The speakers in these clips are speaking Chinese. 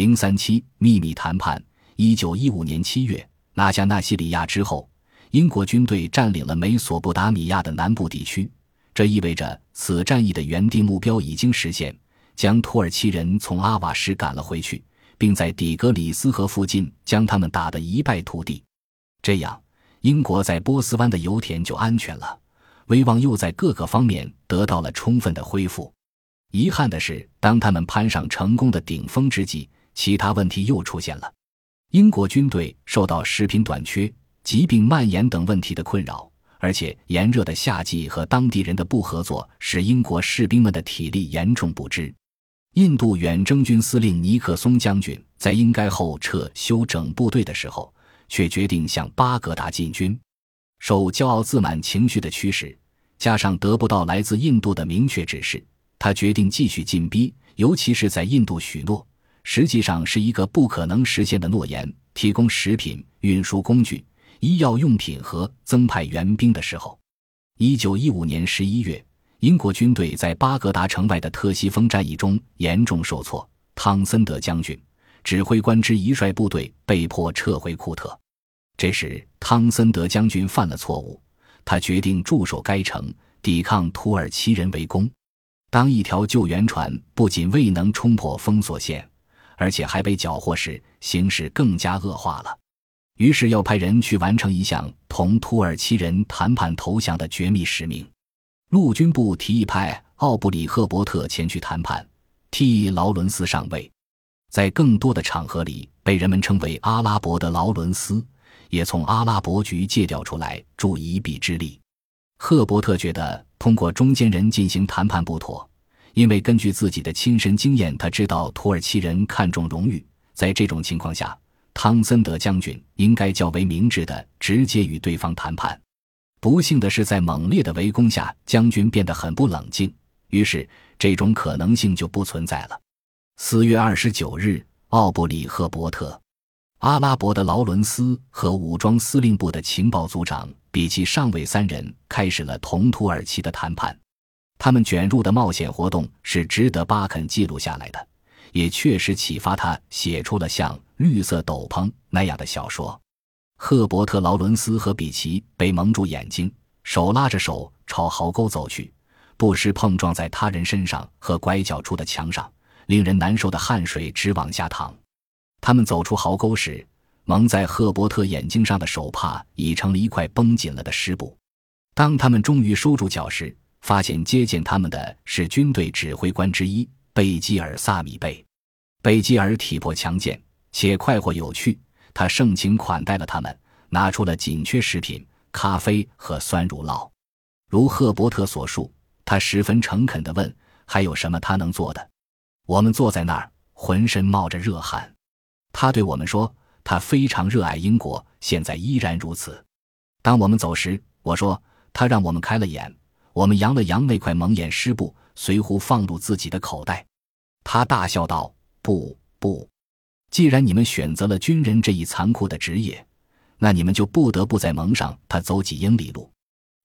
零三七秘密谈判。一九一五年七月，拿下纳西里亚之后，英国军队占领了美索不达米亚的南部地区。这意味着此战役的原定目标已经实现，将土耳其人从阿瓦什赶了回去，并在底格里斯河附近将他们打得一败涂地。这样，英国在波斯湾的油田就安全了，威望又在各个方面得到了充分的恢复。遗憾的是，当他们攀上成功的顶峰之际，其他问题又出现了。英国军队受到食品短缺、疾病蔓延等问题的困扰，而且炎热的夏季和当地人的不合作使英国士兵们的体力严重不支。印度远征军司令尼克松将军在应该后撤休整部队的时候，却决定向巴格达进军。受骄傲自满情绪的驱使，加上得不到来自印度的明确指示，他决定继续进逼，尤其是在印度许诺。实际上是一个不可能实现的诺言：提供食品、运输工具、医药用品和增派援兵的时候。一九一五年十一月，英国军队在巴格达城外的特西峰战役中严重受挫，汤森德将军、指挥官之一率部队被迫撤回库特。这时，汤森德将军犯了错误，他决定驻守该城，抵抗土耳其人围攻。当一条救援船不仅未能冲破封锁线，而且还被缴获时，形势更加恶化了。于是要派人去完成一项同土耳其人谈判投降的绝密使命。陆军部提议派奥布里赫伯特前去谈判，替劳伦斯上位。在更多的场合里，被人们称为阿拉伯的劳伦斯，也从阿拉伯局借调出来助一臂之力。赫伯特觉得通过中间人进行谈判不妥。因为根据自己的亲身经验，他知道土耳其人看重荣誉。在这种情况下，汤森德将军应该较为明智的直接与对方谈判。不幸的是，在猛烈的围攻下，将军变得很不冷静，于是这种可能性就不存在了。四月二十九日，奥布里赫伯特、阿拉伯的劳伦斯和武装司令部的情报组长比奇上尉三人开始了同土耳其的谈判。他们卷入的冒险活动是值得巴肯记录下来的，也确实启发他写出了像《绿色斗篷》那样的小说。赫伯特·劳伦斯和比奇被蒙住眼睛，手拉着手朝壕沟走去，不时碰撞在他人身上和拐角处的墙上，令人难受的汗水直往下淌。他们走出壕沟时，蒙在赫伯特眼睛上的手帕已成了一块绷紧了的湿布。当他们终于收住脚时，发现接见他们的是军队指挥官之一贝基尔·萨米贝。贝基尔体魄强健且快活有趣，他盛情款待了他们，拿出了紧缺食品、咖啡和酸乳酪。如赫伯特所述，他十分诚恳地问：“还有什么他能做的？”我们坐在那儿，浑身冒着热汗。他对我们说：“他非常热爱英国，现在依然如此。”当我们走时，我说：“他让我们开了眼。”我们扬了扬那块蒙眼湿布，随乎放入自己的口袋。他大笑道：“不，不！既然你们选择了军人这一残酷的职业，那你们就不得不在蒙上他走几英里路。”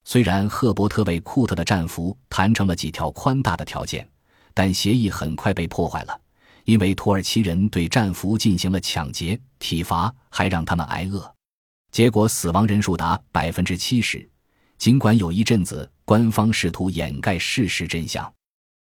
虽然赫伯特为库特的战俘谈成了几条宽大的条件，但协议很快被破坏了，因为土耳其人对战俘进行了抢劫、体罚，还让他们挨饿，结果死亡人数达百分之七十。尽管有一阵子，官方试图掩盖事实真相。